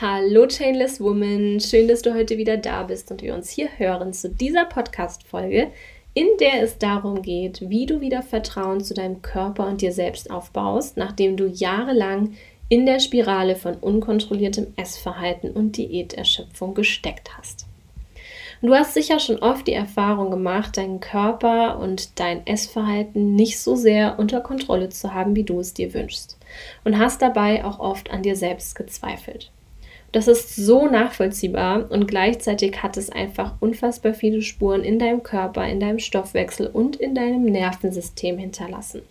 Hallo Chainless Woman, schön, dass du heute wieder da bist und wir uns hier hören zu dieser Podcast-Folge, in der es darum geht, wie du wieder Vertrauen zu deinem Körper und dir selbst aufbaust, nachdem du jahrelang in der Spirale von unkontrolliertem Essverhalten und Diäterschöpfung gesteckt hast. du hast sicher schon oft die Erfahrung gemacht, deinen Körper und dein Essverhalten nicht so sehr unter Kontrolle zu haben, wie du es dir wünschst. Und hast dabei auch oft an dir selbst gezweifelt. Das ist so nachvollziehbar und gleichzeitig hat es einfach unfassbar viele Spuren in deinem Körper, in deinem Stoffwechsel und in deinem Nervensystem hinterlassen.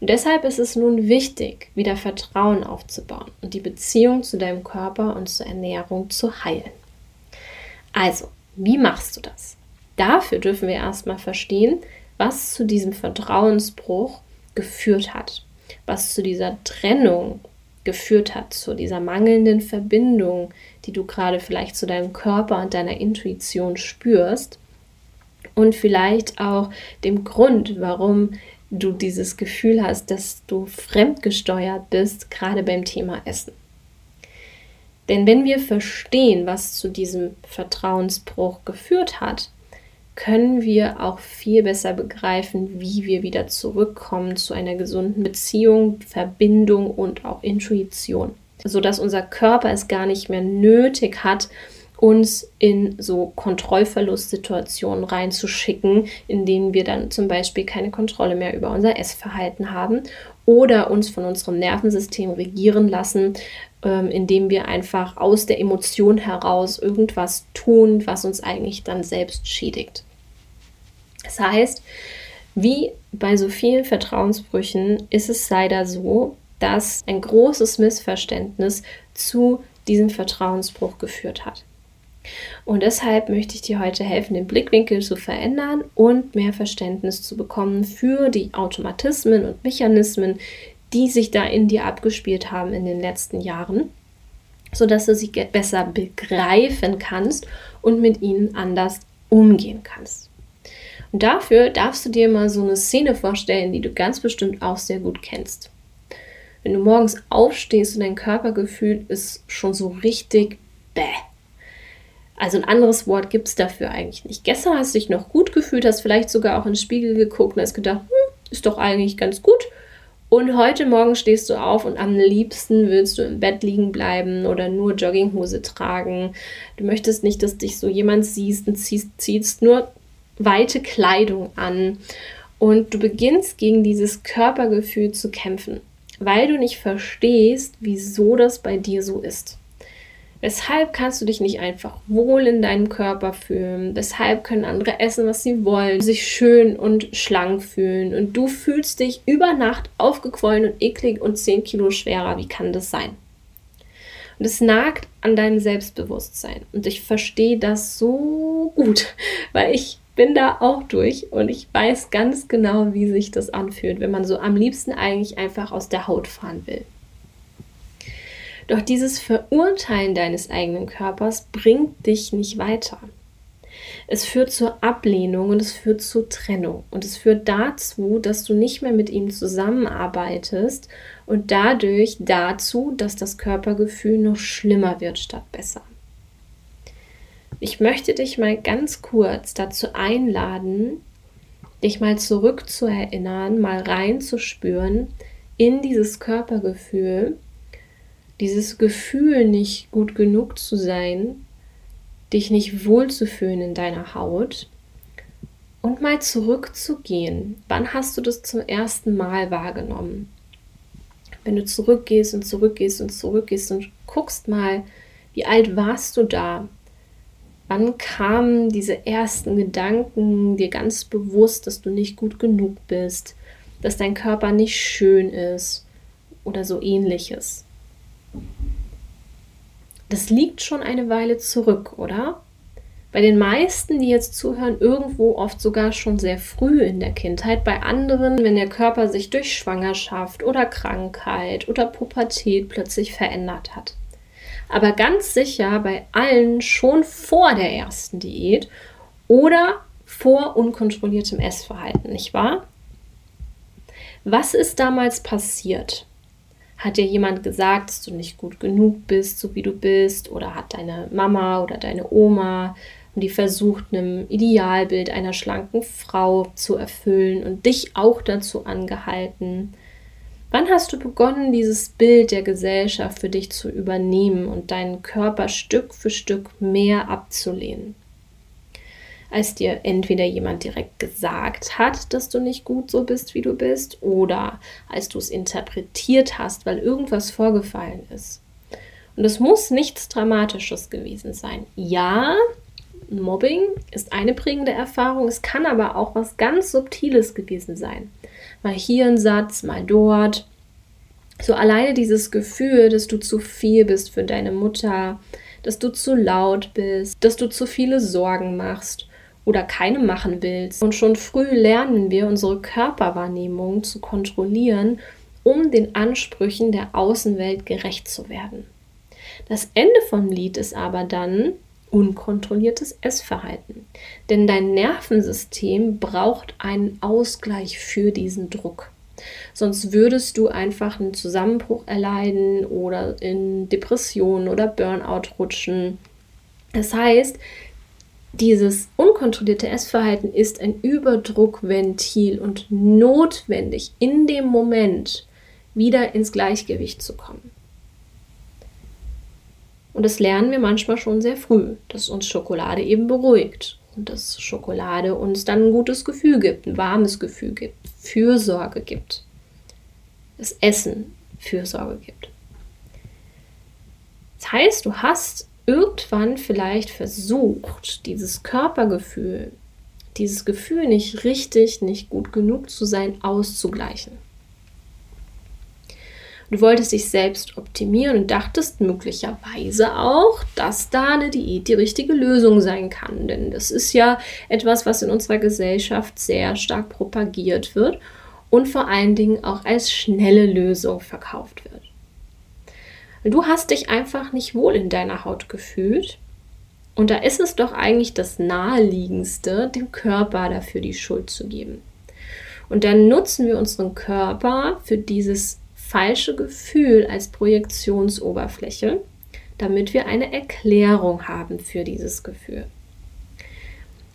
Und deshalb ist es nun wichtig, wieder Vertrauen aufzubauen und die Beziehung zu deinem Körper und zur Ernährung zu heilen. Also, wie machst du das? Dafür dürfen wir erstmal verstehen, was zu diesem Vertrauensbruch geführt hat, was zu dieser Trennung geführt hat, zu dieser mangelnden Verbindung, die du gerade vielleicht zu deinem Körper und deiner Intuition spürst und vielleicht auch dem Grund, warum du dieses Gefühl hast, dass du fremdgesteuert bist, gerade beim Thema Essen. Denn wenn wir verstehen, was zu diesem Vertrauensbruch geführt hat, können wir auch viel besser begreifen, wie wir wieder zurückkommen zu einer gesunden Beziehung, Verbindung und auch Intuition, sodass unser Körper es gar nicht mehr nötig hat, uns in so Kontrollverlustsituationen reinzuschicken, in denen wir dann zum Beispiel keine Kontrolle mehr über unser Essverhalten haben oder uns von unserem Nervensystem regieren lassen, ähm, indem wir einfach aus der Emotion heraus irgendwas tun, was uns eigentlich dann selbst schädigt. Das heißt, wie bei so vielen Vertrauensbrüchen ist es leider so, dass ein großes Missverständnis zu diesem Vertrauensbruch geführt hat. Und deshalb möchte ich dir heute helfen, den Blickwinkel zu verändern und mehr Verständnis zu bekommen für die Automatismen und Mechanismen, die sich da in dir abgespielt haben in den letzten Jahren, sodass du sie besser begreifen kannst und mit ihnen anders umgehen kannst. Und dafür darfst du dir mal so eine Szene vorstellen, die du ganz bestimmt auch sehr gut kennst. Wenn du morgens aufstehst und dein Körpergefühl ist schon so richtig bäh. Also ein anderes Wort gibt es dafür eigentlich nicht. Gestern hast du dich noch gut gefühlt, hast vielleicht sogar auch in den Spiegel geguckt und hast gedacht, hm, ist doch eigentlich ganz gut. Und heute Morgen stehst du auf und am liebsten willst du im Bett liegen bleiben oder nur Jogginghose tragen. Du möchtest nicht, dass dich so jemand siehst und ziehst, ziehst nur weite Kleidung an. Und du beginnst gegen dieses Körpergefühl zu kämpfen, weil du nicht verstehst, wieso das bei dir so ist. Weshalb kannst du dich nicht einfach wohl in deinem Körper fühlen? Weshalb können andere essen, was sie wollen, sich schön und schlank fühlen? Und du fühlst dich über Nacht aufgequollen und eklig und 10 Kilo schwerer. Wie kann das sein? Und es nagt an deinem Selbstbewusstsein. Und ich verstehe das so gut, weil ich bin da auch durch und ich weiß ganz genau, wie sich das anfühlt, wenn man so am liebsten eigentlich einfach aus der Haut fahren will. Doch dieses Verurteilen deines eigenen Körpers bringt dich nicht weiter. Es führt zur Ablehnung und es führt zur Trennung. Und es führt dazu, dass du nicht mehr mit ihm zusammenarbeitest und dadurch dazu, dass das Körpergefühl noch schlimmer wird statt besser. Ich möchte dich mal ganz kurz dazu einladen, dich mal zurückzuerinnern, mal reinzuspüren in dieses Körpergefühl dieses Gefühl, nicht gut genug zu sein, dich nicht wohlzufühlen in deiner Haut und mal zurückzugehen. Wann hast du das zum ersten Mal wahrgenommen? Wenn du zurückgehst und zurückgehst und zurückgehst und guckst mal, wie alt warst du da? Wann kamen diese ersten Gedanken dir ganz bewusst, dass du nicht gut genug bist, dass dein Körper nicht schön ist oder so ähnliches? Das liegt schon eine Weile zurück, oder? Bei den meisten, die jetzt zuhören, irgendwo oft sogar schon sehr früh in der Kindheit. Bei anderen, wenn der Körper sich durch Schwangerschaft oder Krankheit oder Pubertät plötzlich verändert hat. Aber ganz sicher bei allen schon vor der ersten Diät oder vor unkontrolliertem Essverhalten, nicht wahr? Was ist damals passiert? Hat dir jemand gesagt, dass du nicht gut genug bist, so wie du bist? Oder hat deine Mama oder deine Oma die versucht, einem Idealbild einer schlanken Frau zu erfüllen und dich auch dazu angehalten? Wann hast du begonnen, dieses Bild der Gesellschaft für dich zu übernehmen und deinen Körper Stück für Stück mehr abzulehnen? Als dir entweder jemand direkt gesagt hat, dass du nicht gut so bist, wie du bist, oder als du es interpretiert hast, weil irgendwas vorgefallen ist. Und es muss nichts Dramatisches gewesen sein. Ja, Mobbing ist eine prägende Erfahrung, es kann aber auch was ganz Subtiles gewesen sein. Mal hier ein Satz, mal dort. So alleine dieses Gefühl, dass du zu viel bist für deine Mutter, dass du zu laut bist, dass du zu viele Sorgen machst oder keine machen willst. Und schon früh lernen wir unsere Körperwahrnehmung zu kontrollieren, um den Ansprüchen der Außenwelt gerecht zu werden. Das Ende vom Lied ist aber dann, unkontrolliertes Essverhalten. Denn dein Nervensystem braucht einen Ausgleich für diesen Druck. Sonst würdest du einfach einen Zusammenbruch erleiden oder in Depressionen oder Burnout rutschen. Das heißt, dieses unkontrollierte Essverhalten ist ein Überdruckventil und notwendig in dem Moment wieder ins Gleichgewicht zu kommen. Und das lernen wir manchmal schon sehr früh, dass uns Schokolade eben beruhigt und dass Schokolade uns dann ein gutes Gefühl gibt, ein warmes Gefühl gibt, Fürsorge gibt, das Essen Fürsorge gibt. Das heißt, du hast irgendwann vielleicht versucht, dieses Körpergefühl, dieses Gefühl nicht richtig, nicht gut genug zu sein, auszugleichen. Du wolltest dich selbst optimieren und dachtest möglicherweise auch, dass da eine Diät die richtige Lösung sein kann. Denn das ist ja etwas, was in unserer Gesellschaft sehr stark propagiert wird und vor allen Dingen auch als schnelle Lösung verkauft wird. Du hast dich einfach nicht wohl in deiner Haut gefühlt. Und da ist es doch eigentlich das Naheliegendste, dem Körper dafür die Schuld zu geben. Und dann nutzen wir unseren Körper für dieses falsche Gefühl als Projektionsoberfläche, damit wir eine Erklärung haben für dieses Gefühl.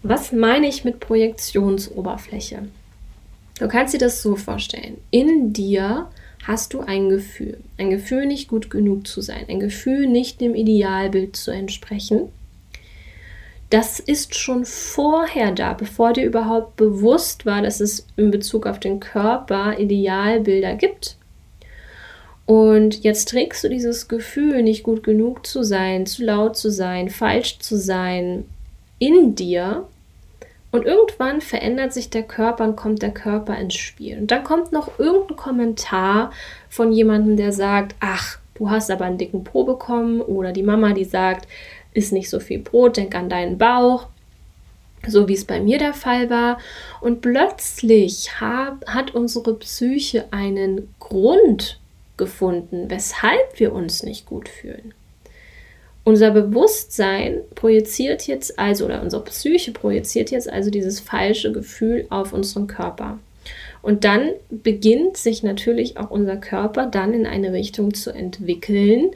Was meine ich mit Projektionsoberfläche? Du kannst dir das so vorstellen. In dir hast du ein Gefühl. Ein Gefühl, nicht gut genug zu sein. Ein Gefühl, nicht dem Idealbild zu entsprechen. Das ist schon vorher da, bevor dir überhaupt bewusst war, dass es in Bezug auf den Körper Idealbilder gibt. Und jetzt trägst du dieses Gefühl, nicht gut genug zu sein, zu laut zu sein, falsch zu sein, in dir. Und irgendwann verändert sich der Körper und kommt der Körper ins Spiel. Und dann kommt noch irgendein Kommentar von jemandem, der sagt, ach, du hast aber einen dicken Po bekommen. Oder die Mama, die sagt, ist nicht so viel Brot, denk an deinen Bauch. So wie es bei mir der Fall war. Und plötzlich hab, hat unsere Psyche einen Grund gefunden, weshalb wir uns nicht gut fühlen. Unser Bewusstsein projiziert jetzt also, oder unsere Psyche projiziert jetzt also dieses falsche Gefühl auf unseren Körper. Und dann beginnt sich natürlich auch unser Körper dann in eine Richtung zu entwickeln,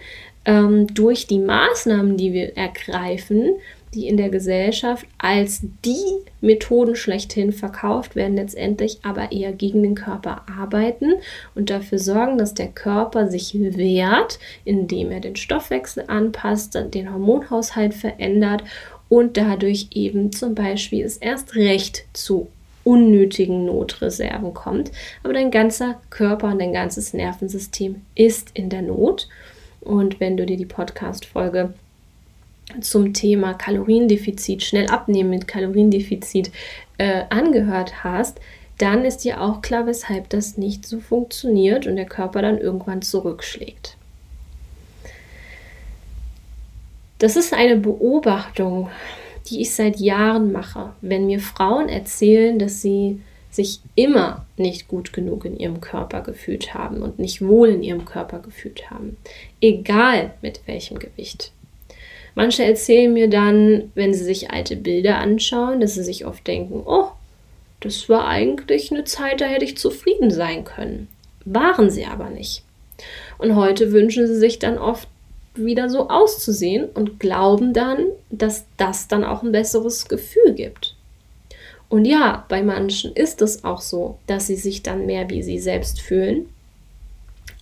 ähm, durch die Maßnahmen, die wir ergreifen, die in der Gesellschaft als die Methoden schlechthin verkauft werden, letztendlich aber eher gegen den Körper arbeiten und dafür sorgen, dass der Körper sich wehrt, indem er den Stoffwechsel anpasst, den Hormonhaushalt verändert und dadurch eben zum Beispiel es erst recht zu unnötigen Notreserven kommt. Aber dein ganzer Körper und dein ganzes Nervensystem ist in der Not. Und wenn du dir die Podcast-Folge zum Thema Kaloriendefizit, schnell abnehmen mit Kaloriendefizit äh, angehört hast, dann ist dir auch klar, weshalb das nicht so funktioniert und der Körper dann irgendwann zurückschlägt. Das ist eine Beobachtung, die ich seit Jahren mache, wenn mir Frauen erzählen, dass sie sich immer nicht gut genug in ihrem Körper gefühlt haben und nicht wohl in ihrem Körper gefühlt haben, egal mit welchem Gewicht. Manche erzählen mir dann, wenn sie sich alte Bilder anschauen, dass sie sich oft denken, oh, das war eigentlich eine Zeit, da hätte ich zufrieden sein können. Waren sie aber nicht. Und heute wünschen sie sich dann oft wieder so auszusehen und glauben dann, dass das dann auch ein besseres Gefühl gibt. Und ja, bei manchen ist es auch so, dass sie sich dann mehr wie sie selbst fühlen.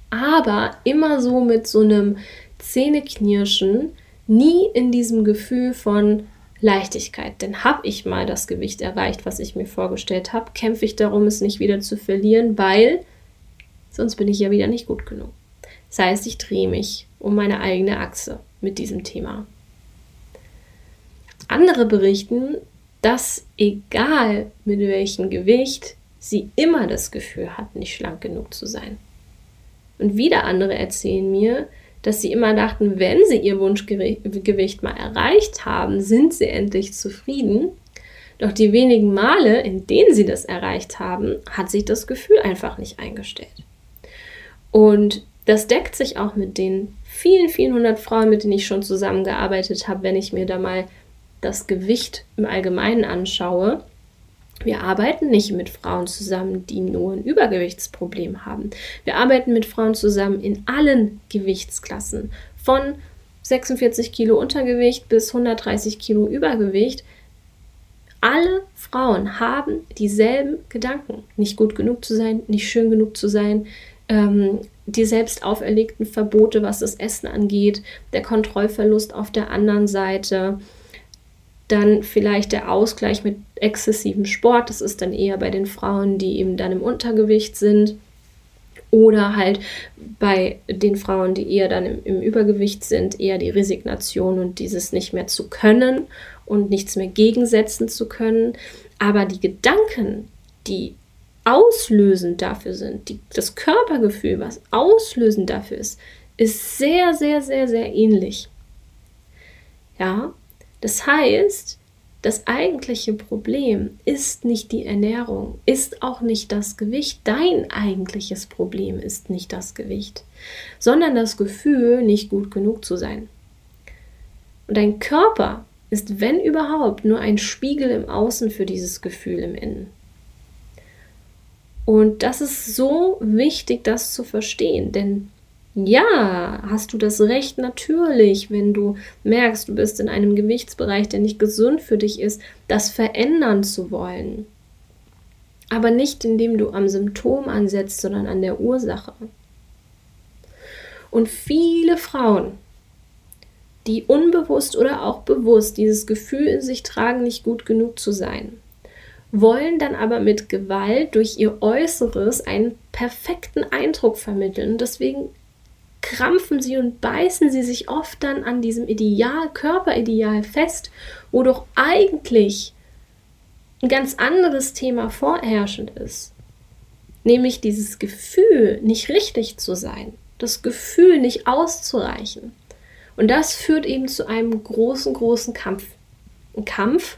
Aber immer so mit so einem Zähneknirschen, nie in diesem Gefühl von Leichtigkeit. Denn habe ich mal das Gewicht erreicht, was ich mir vorgestellt habe, kämpfe ich darum, es nicht wieder zu verlieren, weil sonst bin ich ja wieder nicht gut genug. Das heißt, ich drehe mich um meine eigene Achse mit diesem Thema. Andere berichten, dass egal mit welchem Gewicht sie immer das Gefühl hat, nicht schlank genug zu sein. Und wieder andere erzählen mir, dass sie immer dachten, wenn sie ihr Wunschgewicht mal erreicht haben, sind sie endlich zufrieden. Doch die wenigen Male, in denen sie das erreicht haben, hat sich das Gefühl einfach nicht eingestellt. Und das deckt sich auch mit den vielen, vielen hundert Frauen, mit denen ich schon zusammengearbeitet habe, wenn ich mir da mal das Gewicht im Allgemeinen anschaue. Wir arbeiten nicht mit Frauen zusammen, die nur ein Übergewichtsproblem haben. Wir arbeiten mit Frauen zusammen in allen Gewichtsklassen, von 46 Kilo Untergewicht bis 130 Kilo Übergewicht. Alle Frauen haben dieselben Gedanken. Nicht gut genug zu sein, nicht schön genug zu sein, ähm, die selbst auferlegten Verbote, was das Essen angeht, der Kontrollverlust auf der anderen Seite, dann vielleicht der Ausgleich mit exzessivem Sport, das ist dann eher bei den Frauen, die eben dann im Untergewicht sind. Oder halt bei den Frauen, die eher dann im, im Übergewicht sind, eher die Resignation und dieses nicht mehr zu können und nichts mehr gegensetzen zu können. Aber die Gedanken, die auslösend dafür sind, die, das Körpergefühl, was auslösend dafür ist, ist sehr, sehr, sehr, sehr ähnlich. Ja, das heißt, das eigentliche Problem ist nicht die Ernährung, ist auch nicht das Gewicht. Dein eigentliches Problem ist nicht das Gewicht, sondern das Gefühl, nicht gut genug zu sein. Und dein Körper ist, wenn überhaupt, nur ein Spiegel im Außen für dieses Gefühl im Innen. Und das ist so wichtig, das zu verstehen, denn ja, hast du das Recht natürlich, wenn du merkst, du bist in einem Gewichtsbereich, der nicht gesund für dich ist, das verändern zu wollen. Aber nicht indem du am Symptom ansetzt, sondern an der Ursache. Und viele Frauen, die unbewusst oder auch bewusst dieses Gefühl in sich tragen, nicht gut genug zu sein, wollen dann aber mit Gewalt durch ihr Äußeres einen perfekten Eindruck vermitteln. deswegen krampfen sie und beißen sie sich oft dann an diesem Ideal, Körperideal fest, wo doch eigentlich ein ganz anderes Thema vorherrschend ist. Nämlich dieses Gefühl, nicht richtig zu sein, das Gefühl, nicht auszureichen. Und das führt eben zu einem großen, großen Kampf. Ein Kampf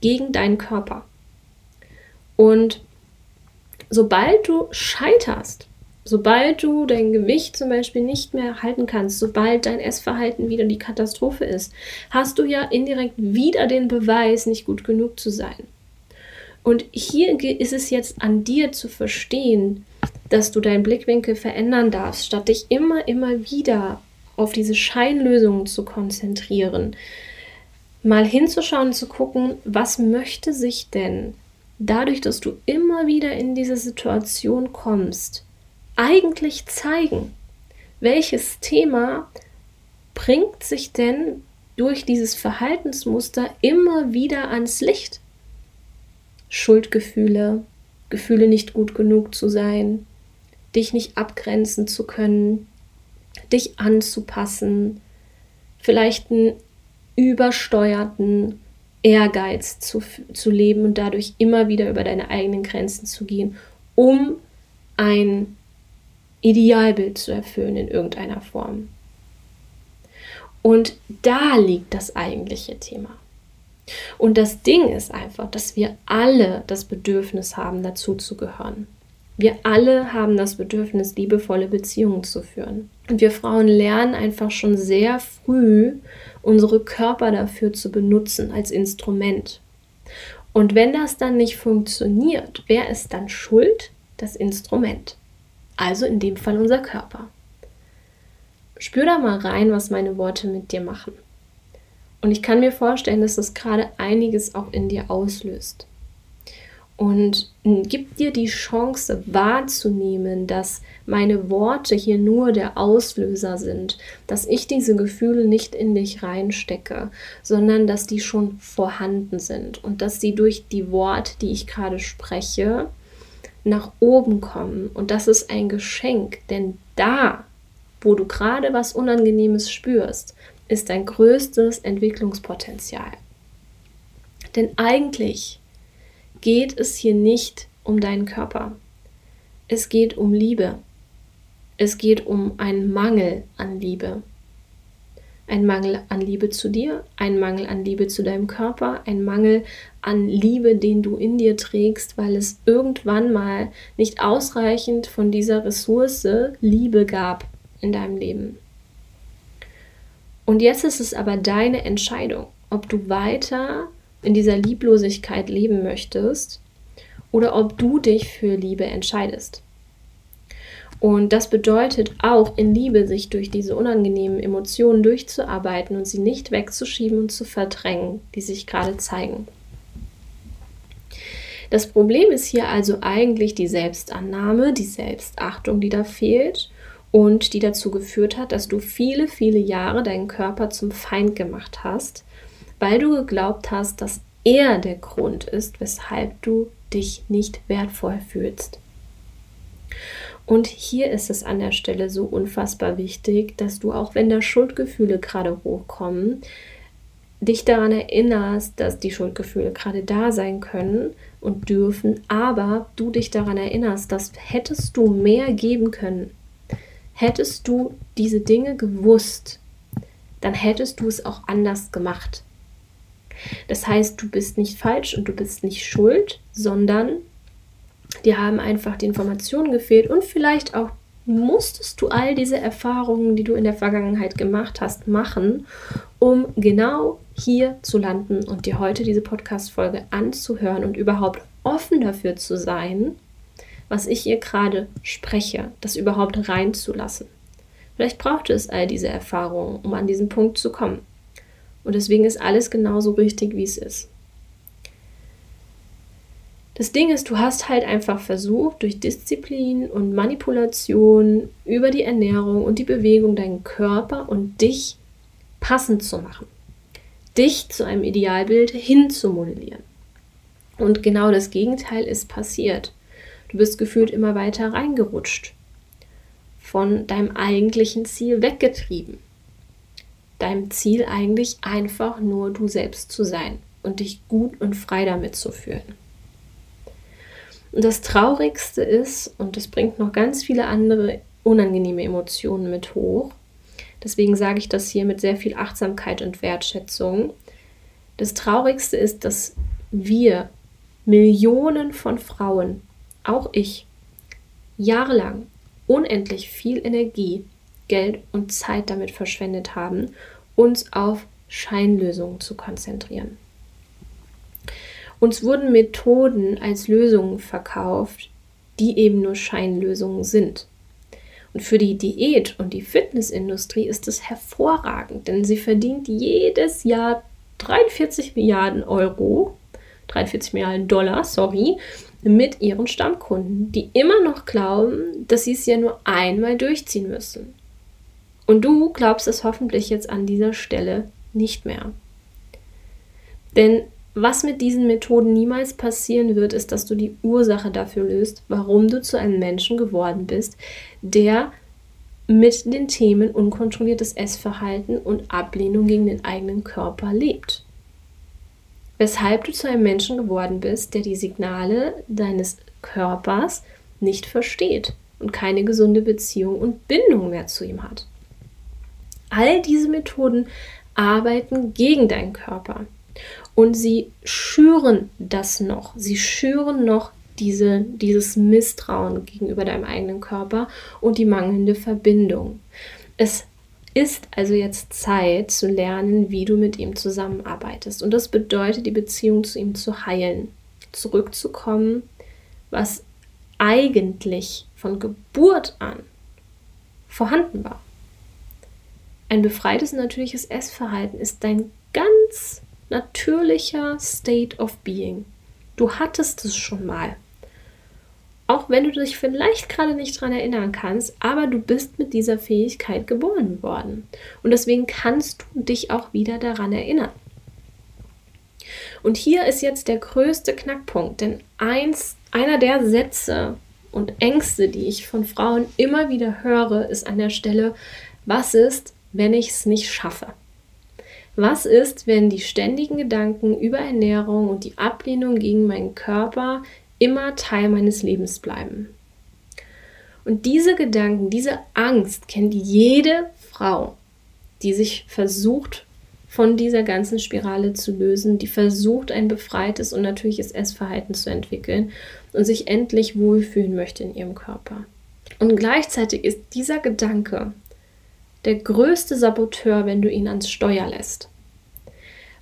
gegen deinen Körper. Und sobald du scheiterst, sobald du dein Gewicht zum Beispiel nicht mehr halten kannst, sobald dein Essverhalten wieder die Katastrophe ist, hast du ja indirekt wieder den Beweis, nicht gut genug zu sein. Und hier ist es jetzt an dir zu verstehen, dass du deinen Blickwinkel verändern darfst, statt dich immer, immer wieder auf diese Scheinlösungen zu konzentrieren. Mal hinzuschauen, zu gucken, was möchte sich denn dadurch, dass du immer wieder in diese Situation kommst, eigentlich zeigen? Welches Thema bringt sich denn durch dieses Verhaltensmuster immer wieder ans Licht? Schuldgefühle, Gefühle nicht gut genug zu sein, dich nicht abgrenzen zu können, dich anzupassen, vielleicht einen übersteuerten Ehrgeiz zu, zu leben und dadurch immer wieder über deine eigenen Grenzen zu gehen, um ein Idealbild zu erfüllen in irgendeiner Form. Und da liegt das eigentliche Thema. Und das Ding ist einfach, dass wir alle das Bedürfnis haben, dazu zu gehören. Wir alle haben das Bedürfnis, liebevolle Beziehungen zu führen. Und wir Frauen lernen einfach schon sehr früh, unsere Körper dafür zu benutzen als Instrument. Und wenn das dann nicht funktioniert, wer ist dann schuld? Das Instrument. Also in dem Fall unser Körper. spür da mal rein, was meine Worte mit dir machen. Und ich kann mir vorstellen, dass das gerade einiges auch in dir auslöst. Und gib dir die Chance wahrzunehmen, dass meine Worte hier nur der Auslöser sind, dass ich diese Gefühle nicht in dich reinstecke, sondern dass die schon vorhanden sind und dass sie durch die Worte, die ich gerade spreche, nach oben kommen. Und das ist ein Geschenk, denn da, wo du gerade was Unangenehmes spürst, ist dein größtes Entwicklungspotenzial. Denn eigentlich geht es hier nicht um deinen Körper. Es geht um Liebe. Es geht um einen Mangel an Liebe. Ein Mangel an Liebe zu dir, ein Mangel an Liebe zu deinem Körper, ein Mangel an Liebe, den du in dir trägst, weil es irgendwann mal nicht ausreichend von dieser Ressource Liebe gab in deinem Leben. Und jetzt ist es aber deine Entscheidung, ob du weiter in dieser Lieblosigkeit leben möchtest oder ob du dich für Liebe entscheidest. Und das bedeutet auch in Liebe, sich durch diese unangenehmen Emotionen durchzuarbeiten und sie nicht wegzuschieben und zu verdrängen, die sich gerade zeigen. Das Problem ist hier also eigentlich die Selbstannahme, die Selbstachtung, die da fehlt und die dazu geführt hat, dass du viele, viele Jahre deinen Körper zum Feind gemacht hast, weil du geglaubt hast, dass er der Grund ist, weshalb du dich nicht wertvoll fühlst. Und hier ist es an der Stelle so unfassbar wichtig, dass du auch wenn da Schuldgefühle gerade hochkommen, dich daran erinnerst, dass die Schuldgefühle gerade da sein können und dürfen, aber du dich daran erinnerst, dass hättest du mehr geben können, hättest du diese Dinge gewusst, dann hättest du es auch anders gemacht. Das heißt, du bist nicht falsch und du bist nicht schuld, sondern dir haben einfach die Informationen gefehlt und vielleicht auch musstest du all diese Erfahrungen, die du in der Vergangenheit gemacht hast, machen, um genau hier zu landen und dir heute diese Podcast-Folge anzuhören und überhaupt offen dafür zu sein, was ich hier gerade spreche, das überhaupt reinzulassen. Vielleicht brauchte es all diese Erfahrungen, um an diesen Punkt zu kommen. Und deswegen ist alles genauso richtig, wie es ist. Das Ding ist, du hast halt einfach versucht, durch Disziplin und Manipulation über die Ernährung und die Bewegung deinen Körper und dich passend zu machen. Dich zu einem Idealbild hinzumodellieren. Und genau das Gegenteil ist passiert. Du bist gefühlt immer weiter reingerutscht, von deinem eigentlichen Ziel weggetrieben. Deinem Ziel eigentlich einfach nur du selbst zu sein und dich gut und frei damit zu fühlen. Und das Traurigste ist, und das bringt noch ganz viele andere unangenehme Emotionen mit hoch, deswegen sage ich das hier mit sehr viel Achtsamkeit und Wertschätzung, das Traurigste ist, dass wir Millionen von Frauen auch ich, jahrelang unendlich viel Energie, Geld und Zeit damit verschwendet haben, uns auf Scheinlösungen zu konzentrieren. Uns wurden Methoden als Lösungen verkauft, die eben nur Scheinlösungen sind. Und für die Diät- und die Fitnessindustrie ist es hervorragend, denn sie verdient jedes Jahr 43 Milliarden Euro, 43 Milliarden Dollar, sorry, mit ihren Stammkunden, die immer noch glauben, dass sie es ja nur einmal durchziehen müssen. Und du glaubst es hoffentlich jetzt an dieser Stelle nicht mehr. Denn was mit diesen Methoden niemals passieren wird, ist, dass du die Ursache dafür löst, warum du zu einem Menschen geworden bist, der mit den Themen unkontrolliertes Essverhalten und Ablehnung gegen den eigenen Körper lebt weshalb du zu einem Menschen geworden bist, der die Signale deines Körpers nicht versteht und keine gesunde Beziehung und Bindung mehr zu ihm hat. All diese Methoden arbeiten gegen deinen Körper und sie schüren das noch. Sie schüren noch diese, dieses Misstrauen gegenüber deinem eigenen Körper und die mangelnde Verbindung. Es ist also jetzt Zeit zu lernen, wie du mit ihm zusammenarbeitest. Und das bedeutet, die Beziehung zu ihm zu heilen, zurückzukommen, was eigentlich von Geburt an vorhanden war. ein befreites natürliches Essverhalten ist dein ganz natürlicher State of Being. Du hattest es schon mal. Auch wenn du dich vielleicht gerade nicht daran erinnern kannst, aber du bist mit dieser Fähigkeit geboren worden. Und deswegen kannst du dich auch wieder daran erinnern. Und hier ist jetzt der größte Knackpunkt, denn eins, einer der Sätze und Ängste, die ich von Frauen immer wieder höre, ist an der Stelle, was ist, wenn ich es nicht schaffe? Was ist, wenn die ständigen Gedanken über Ernährung und die Ablehnung gegen meinen Körper immer Teil meines Lebens bleiben? Und diese Gedanken, diese Angst kennt jede Frau, die sich versucht, von dieser ganzen Spirale zu lösen, die versucht, ein befreites und natürliches Essverhalten zu entwickeln und sich endlich wohlfühlen möchte in ihrem Körper. Und gleichzeitig ist dieser Gedanke der größte Saboteur, wenn du ihn ans Steuer lässt.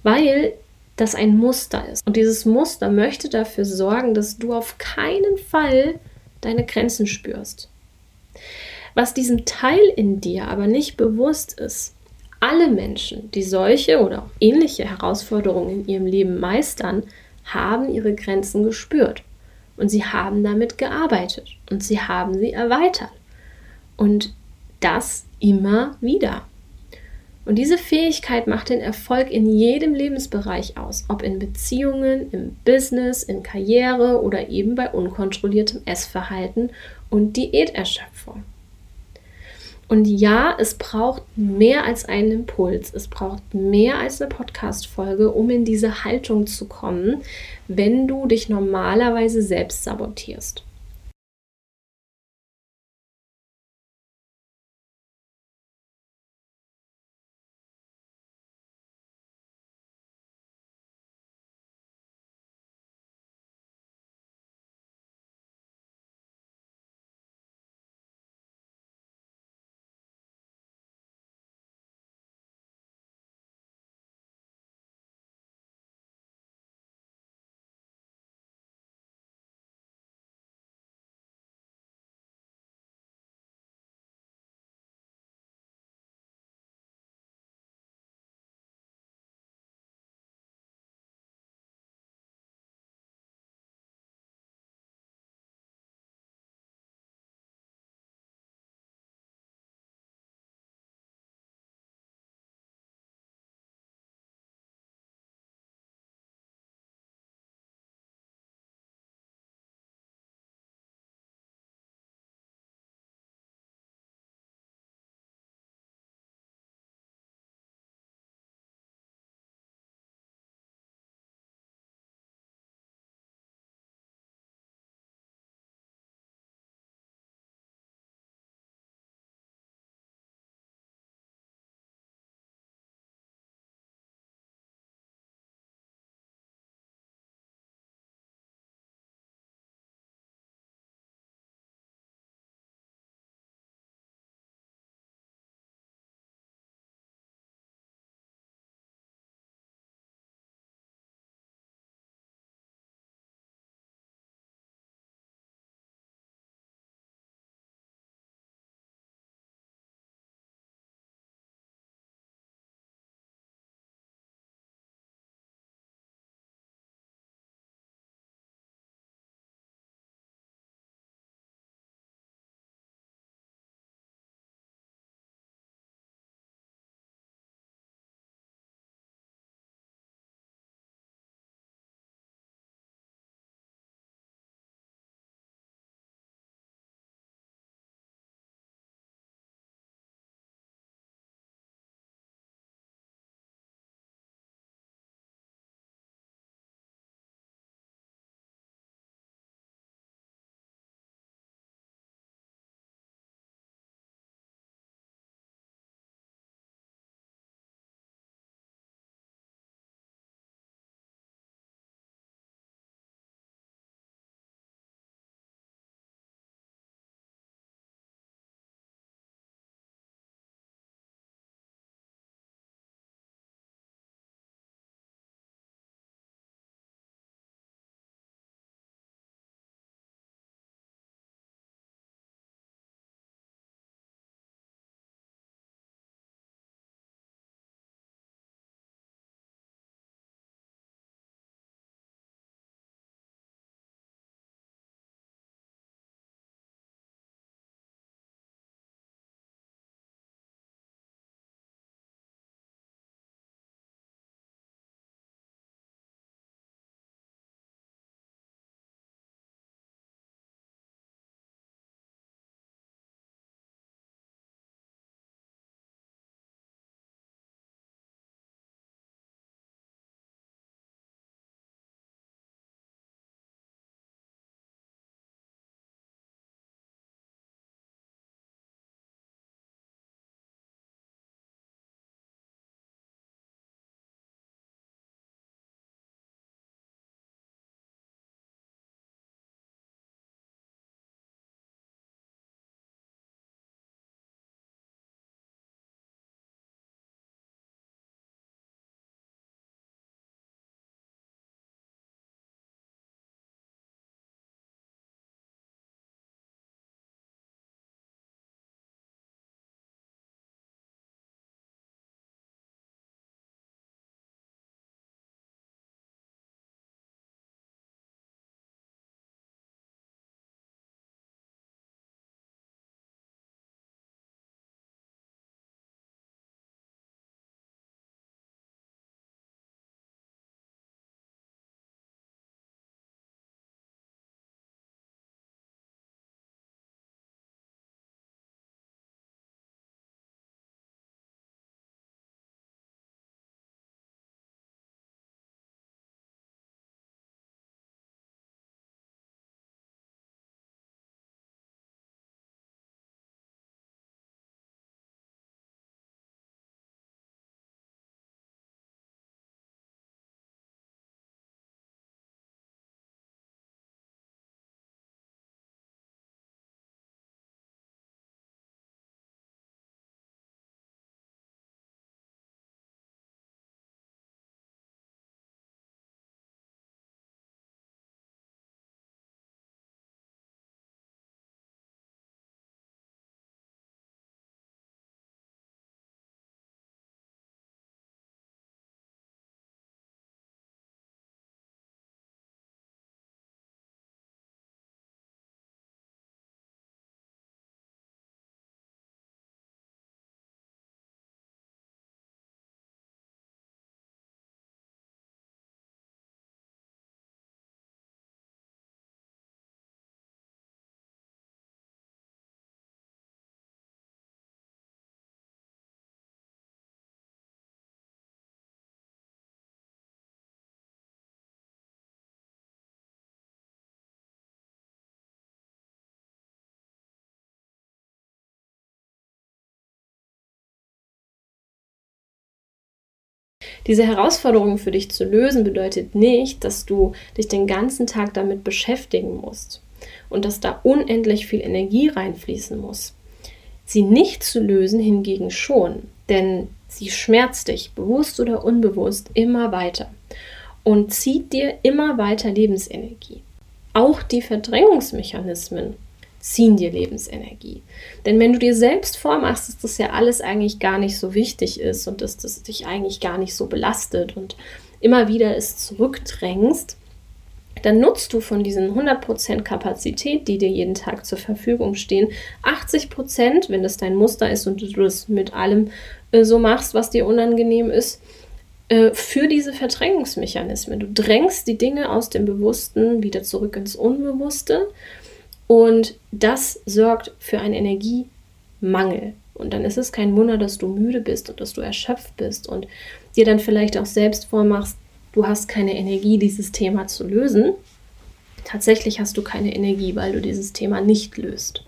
Weil das ein Muster ist. Und dieses Muster möchte dafür sorgen, dass du auf keinen Fall deine Grenzen spürst. Was diesem Teil in dir aber nicht bewusst ist, alle Menschen, die solche oder ähnliche Herausforderungen in ihrem Leben meistern, haben ihre Grenzen gespürt und sie haben damit gearbeitet und sie haben sie erweitert. Und das immer wieder. Und diese Fähigkeit macht den Erfolg in jedem Lebensbereich aus, ob in Beziehungen, im Business, in Karriere oder eben bei unkontrolliertem Essverhalten und Diäterschöpfung. Und ja, es braucht mehr als einen Impuls. Es braucht mehr als eine Podcast-Folge, um in diese Haltung zu kommen, wenn du dich normalerweise selbst sabotierst. Diese Herausforderung für dich zu lösen bedeutet nicht, dass du dich den ganzen Tag damit beschäftigen musst und dass da unendlich viel Energie reinfließen muss. Sie nicht zu lösen hingegen schon, denn sie schmerzt dich, bewusst oder unbewusst, immer weiter und zieht dir immer weiter Lebensenergie. Auch die Verdrängungsmechanismen ziehen dir Lebensenergie. Denn wenn du dir selbst vormachst, dass das ja alles eigentlich gar nicht so wichtig ist und dass das dich eigentlich gar nicht so belastet und immer wieder es zurückdrängst, dann nutzt du von diesen 100% Kapazität, die dir jeden Tag zur Verfügung stehen, 80%, wenn das dein Muster ist und du das mit allem äh, so machst, was dir unangenehm ist, äh, für diese Verdrängungsmechanismen. Du drängst die Dinge aus dem Bewussten wieder zurück ins Unbewusste und das sorgt für einen Energiemangel. Und dann ist es kein Wunder, dass du müde bist und dass du erschöpft bist und dir dann vielleicht auch selbst vormachst, du hast keine Energie, dieses Thema zu lösen. Tatsächlich hast du keine Energie, weil du dieses Thema nicht löst.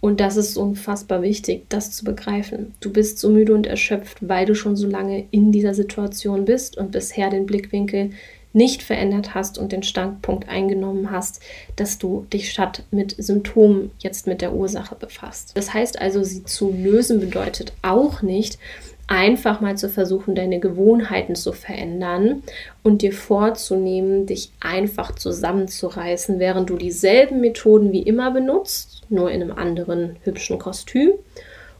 Und das ist unfassbar wichtig, das zu begreifen. Du bist so müde und erschöpft, weil du schon so lange in dieser Situation bist und bisher den Blickwinkel nicht verändert hast und den Standpunkt eingenommen hast, dass du dich statt mit Symptomen jetzt mit der Ursache befasst. Das heißt also, sie zu lösen bedeutet auch nicht, einfach mal zu versuchen, deine Gewohnheiten zu verändern und dir vorzunehmen, dich einfach zusammenzureißen, während du dieselben Methoden wie immer benutzt, nur in einem anderen hübschen Kostüm,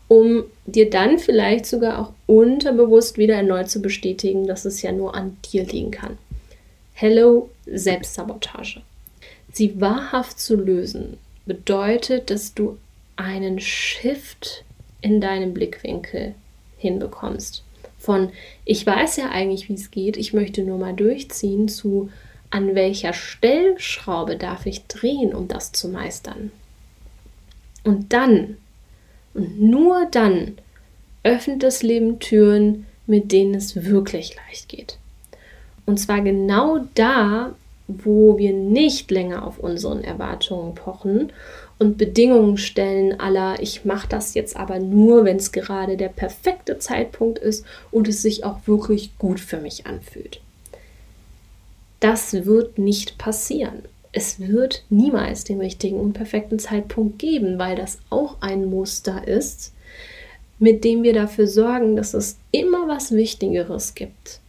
um dir dann vielleicht sogar auch unterbewusst wieder erneut zu bestätigen, dass es ja nur an dir liegen kann. Hello Selbstsabotage. Sie wahrhaft zu lösen bedeutet, dass du einen Shift in deinem Blickwinkel hinbekommst. Von ich weiß ja eigentlich, wie es geht, ich möchte nur mal durchziehen zu an welcher Stellschraube darf ich drehen, um das zu meistern. Und dann, und nur dann, öffnet das Leben Türen, mit denen es wirklich leicht geht. Und zwar genau da, wo wir nicht länger auf unseren Erwartungen pochen und Bedingungen stellen aller, ich mache das jetzt aber nur, wenn es gerade der perfekte Zeitpunkt ist und es sich auch wirklich gut für mich anfühlt. Das wird nicht passieren. Es wird niemals den richtigen und perfekten Zeitpunkt geben, weil das auch ein Muster ist, mit dem wir dafür sorgen, dass es immer was Wichtigeres gibt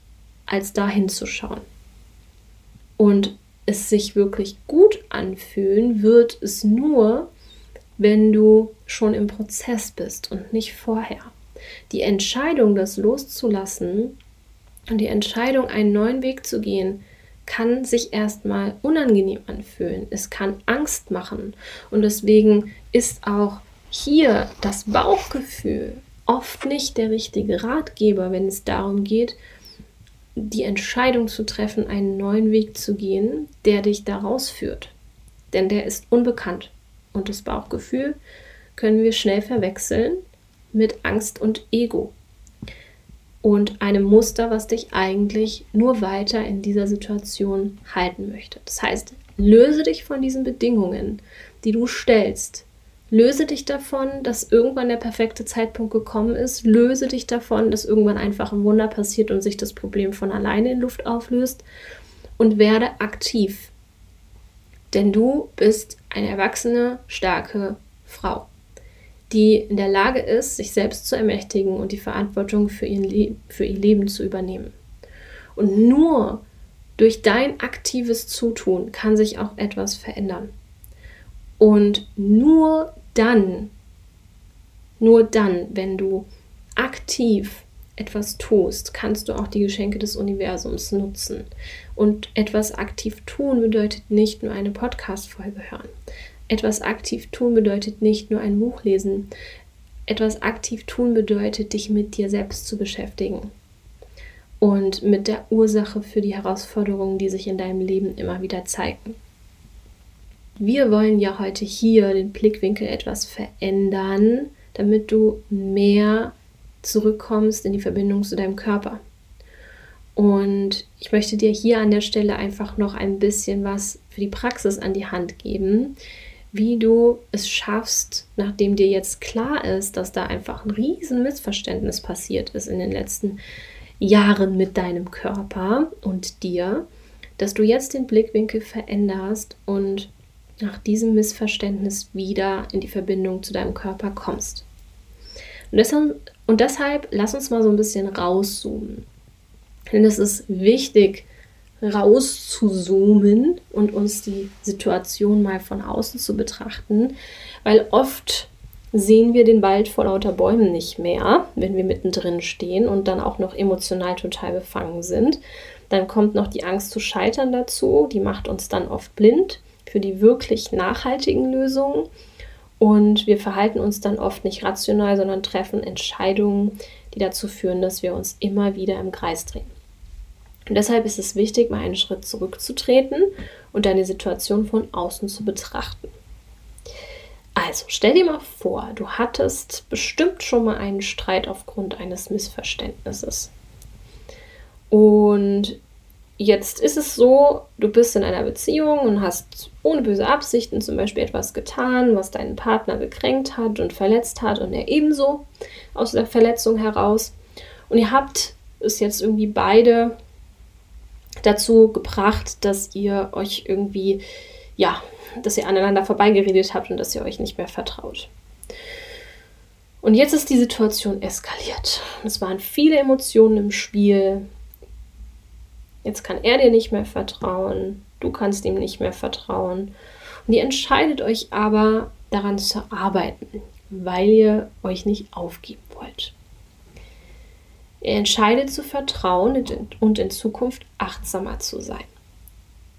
als da hinzuschauen. Und es sich wirklich gut anfühlen wird es nur, wenn du schon im Prozess bist und nicht vorher. Die Entscheidung, das loszulassen und die Entscheidung, einen neuen Weg zu gehen, kann sich erstmal unangenehm anfühlen. Es kann Angst machen. Und deswegen ist auch hier das Bauchgefühl oft nicht der richtige Ratgeber, wenn es darum geht, die Entscheidung zu treffen, einen neuen Weg zu gehen, der dich da rausführt. Denn der ist unbekannt. Und das Bauchgefühl können wir schnell verwechseln mit Angst und Ego. Und einem Muster, was dich eigentlich nur weiter in dieser Situation halten möchte. Das heißt, löse dich von diesen Bedingungen, die du stellst, Löse dich davon, dass irgendwann der perfekte Zeitpunkt gekommen ist. Löse dich davon, dass irgendwann einfach ein Wunder passiert und sich das Problem von alleine in Luft auflöst. Und werde aktiv. Denn du bist eine erwachsene, starke Frau, die in der Lage ist, sich selbst zu ermächtigen und die Verantwortung für, ihren für ihr Leben zu übernehmen. Und nur durch dein aktives Zutun kann sich auch etwas verändern. Und nur dann, nur dann, wenn du aktiv etwas tust, kannst du auch die Geschenke des Universums nutzen. Und etwas aktiv tun bedeutet nicht nur eine Podcast-Folge hören. Etwas aktiv tun bedeutet nicht nur ein Buch lesen. Etwas aktiv tun bedeutet, dich mit dir selbst zu beschäftigen und mit der Ursache für die Herausforderungen, die sich in deinem Leben immer wieder zeigen. Wir wollen ja heute hier den Blickwinkel etwas verändern, damit du mehr zurückkommst in die Verbindung zu deinem Körper. Und ich möchte dir hier an der Stelle einfach noch ein bisschen was für die Praxis an die Hand geben, wie du es schaffst, nachdem dir jetzt klar ist, dass da einfach ein riesen Missverständnis passiert ist in den letzten Jahren mit deinem Körper und dir, dass du jetzt den Blickwinkel veränderst und nach diesem Missverständnis wieder in die Verbindung zu deinem Körper kommst. Und deshalb, und deshalb lass uns mal so ein bisschen rauszoomen. Denn es ist wichtig, rauszuzoomen und uns die Situation mal von außen zu betrachten, weil oft sehen wir den Wald vor lauter Bäumen nicht mehr, wenn wir mittendrin stehen und dann auch noch emotional total befangen sind. Dann kommt noch die Angst zu scheitern dazu, die macht uns dann oft blind für die wirklich nachhaltigen Lösungen. Und wir verhalten uns dann oft nicht rational, sondern treffen Entscheidungen, die dazu führen, dass wir uns immer wieder im Kreis drehen. Und deshalb ist es wichtig, mal einen Schritt zurückzutreten und deine Situation von außen zu betrachten. Also stell dir mal vor, du hattest bestimmt schon mal einen Streit aufgrund eines Missverständnisses. Und Jetzt ist es so, du bist in einer Beziehung und hast ohne böse Absichten zum Beispiel etwas getan, was deinen Partner gekränkt hat und verletzt hat und er ebenso aus der Verletzung heraus. Und ihr habt es jetzt irgendwie beide dazu gebracht, dass ihr euch irgendwie, ja, dass ihr aneinander vorbeigeredet habt und dass ihr euch nicht mehr vertraut. Und jetzt ist die Situation eskaliert. Es waren viele Emotionen im Spiel. Jetzt kann er dir nicht mehr vertrauen, du kannst ihm nicht mehr vertrauen. Und ihr entscheidet euch aber daran zu arbeiten, weil ihr euch nicht aufgeben wollt. Ihr entscheidet zu vertrauen und in Zukunft achtsamer zu sein.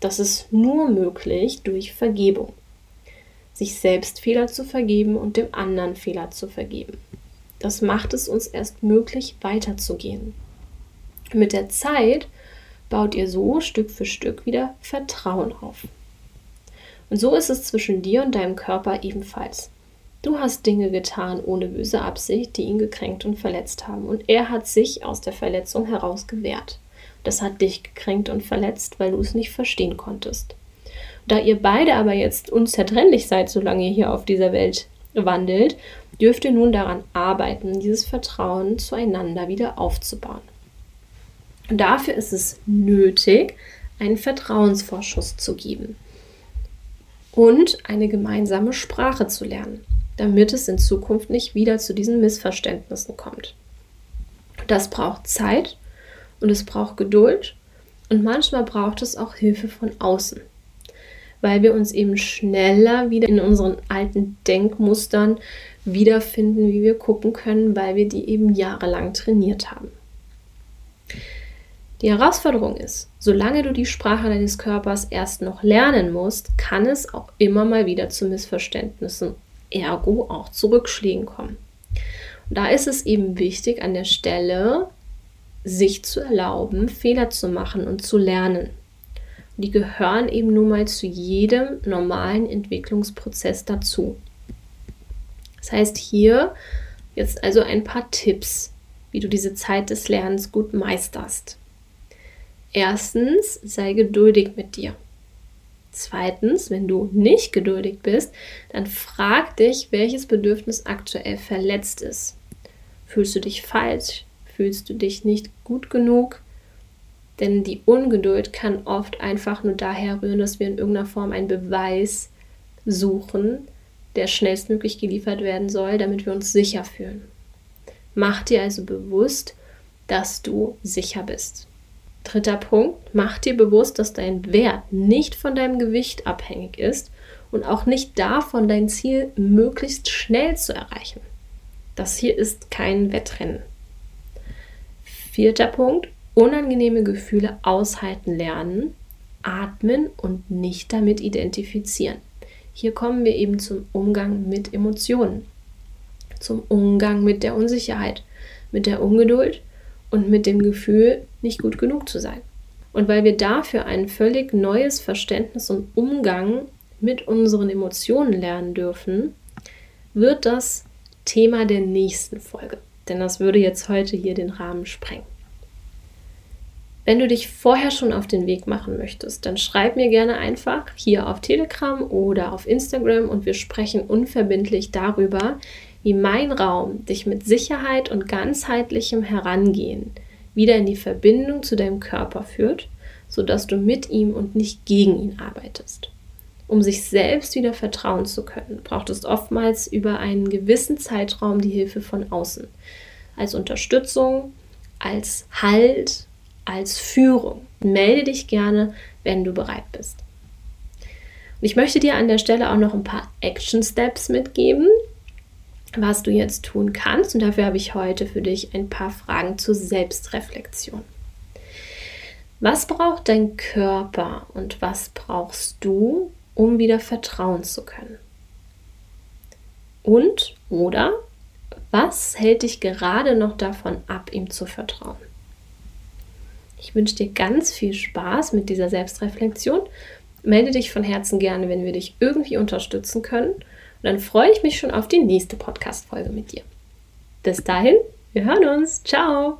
Das ist nur möglich durch Vergebung. Sich selbst Fehler zu vergeben und dem anderen Fehler zu vergeben. Das macht es uns erst möglich, weiterzugehen. Mit der Zeit baut ihr so Stück für Stück wieder Vertrauen auf. Und so ist es zwischen dir und deinem Körper ebenfalls. Du hast Dinge getan ohne böse Absicht, die ihn gekränkt und verletzt haben. Und er hat sich aus der Verletzung heraus gewehrt. Das hat dich gekränkt und verletzt, weil du es nicht verstehen konntest. Da ihr beide aber jetzt unzertrennlich seid, solange ihr hier auf dieser Welt wandelt, dürft ihr nun daran arbeiten, dieses Vertrauen zueinander wieder aufzubauen. Dafür ist es nötig, einen Vertrauensvorschuss zu geben und eine gemeinsame Sprache zu lernen, damit es in Zukunft nicht wieder zu diesen Missverständnissen kommt. Das braucht Zeit und es braucht Geduld und manchmal braucht es auch Hilfe von außen, weil wir uns eben schneller wieder in unseren alten Denkmustern wiederfinden, wie wir gucken können, weil wir die eben jahrelang trainiert haben. Die Herausforderung ist, solange du die Sprache deines Körpers erst noch lernen musst, kann es auch immer mal wieder zu Missverständnissen, ergo auch zu Rückschlägen kommen. Und da ist es eben wichtig, an der Stelle sich zu erlauben, Fehler zu machen und zu lernen. die gehören eben nun mal zu jedem normalen Entwicklungsprozess dazu. Das heißt hier jetzt also ein paar Tipps, wie du diese Zeit des Lernens gut meisterst. Erstens, sei geduldig mit dir. Zweitens, wenn du nicht geduldig bist, dann frag dich, welches Bedürfnis aktuell verletzt ist. Fühlst du dich falsch? Fühlst du dich nicht gut genug? Denn die Ungeduld kann oft einfach nur daher rühren, dass wir in irgendeiner Form einen Beweis suchen, der schnellstmöglich geliefert werden soll, damit wir uns sicher fühlen. Mach dir also bewusst, dass du sicher bist. Dritter Punkt, mach dir bewusst, dass dein Wert nicht von deinem Gewicht abhängig ist und auch nicht davon, dein Ziel möglichst schnell zu erreichen. Das hier ist kein Wettrennen. Vierter Punkt, unangenehme Gefühle aushalten lernen, atmen und nicht damit identifizieren. Hier kommen wir eben zum Umgang mit Emotionen, zum Umgang mit der Unsicherheit, mit der Ungeduld und mit dem Gefühl, nicht gut genug zu sein. Und weil wir dafür ein völlig neues Verständnis und Umgang mit unseren Emotionen lernen dürfen, wird das Thema der nächsten Folge. Denn das würde jetzt heute hier den Rahmen sprengen. Wenn du dich vorher schon auf den Weg machen möchtest, dann schreib mir gerne einfach hier auf Telegram oder auf Instagram und wir sprechen unverbindlich darüber, wie mein Raum dich mit Sicherheit und ganzheitlichem Herangehen wieder in die Verbindung zu deinem Körper führt, sodass du mit ihm und nicht gegen ihn arbeitest. Um sich selbst wieder vertrauen zu können, braucht es oftmals über einen gewissen Zeitraum die Hilfe von außen. Als Unterstützung, als Halt, als Führung. Melde dich gerne, wenn du bereit bist. Und ich möchte dir an der Stelle auch noch ein paar Action Steps mitgeben, was du jetzt tun kannst. Und dafür habe ich heute für dich ein paar Fragen zur Selbstreflexion. Was braucht dein Körper und was brauchst du, um wieder vertrauen zu können? Und oder was hält dich gerade noch davon ab, ihm zu vertrauen? Ich wünsche dir ganz viel Spaß mit dieser Selbstreflexion. Melde dich von Herzen gerne, wenn wir dich irgendwie unterstützen können. Dann freue ich mich schon auf die nächste Podcast-Folge mit dir. Bis dahin, wir hören uns. Ciao!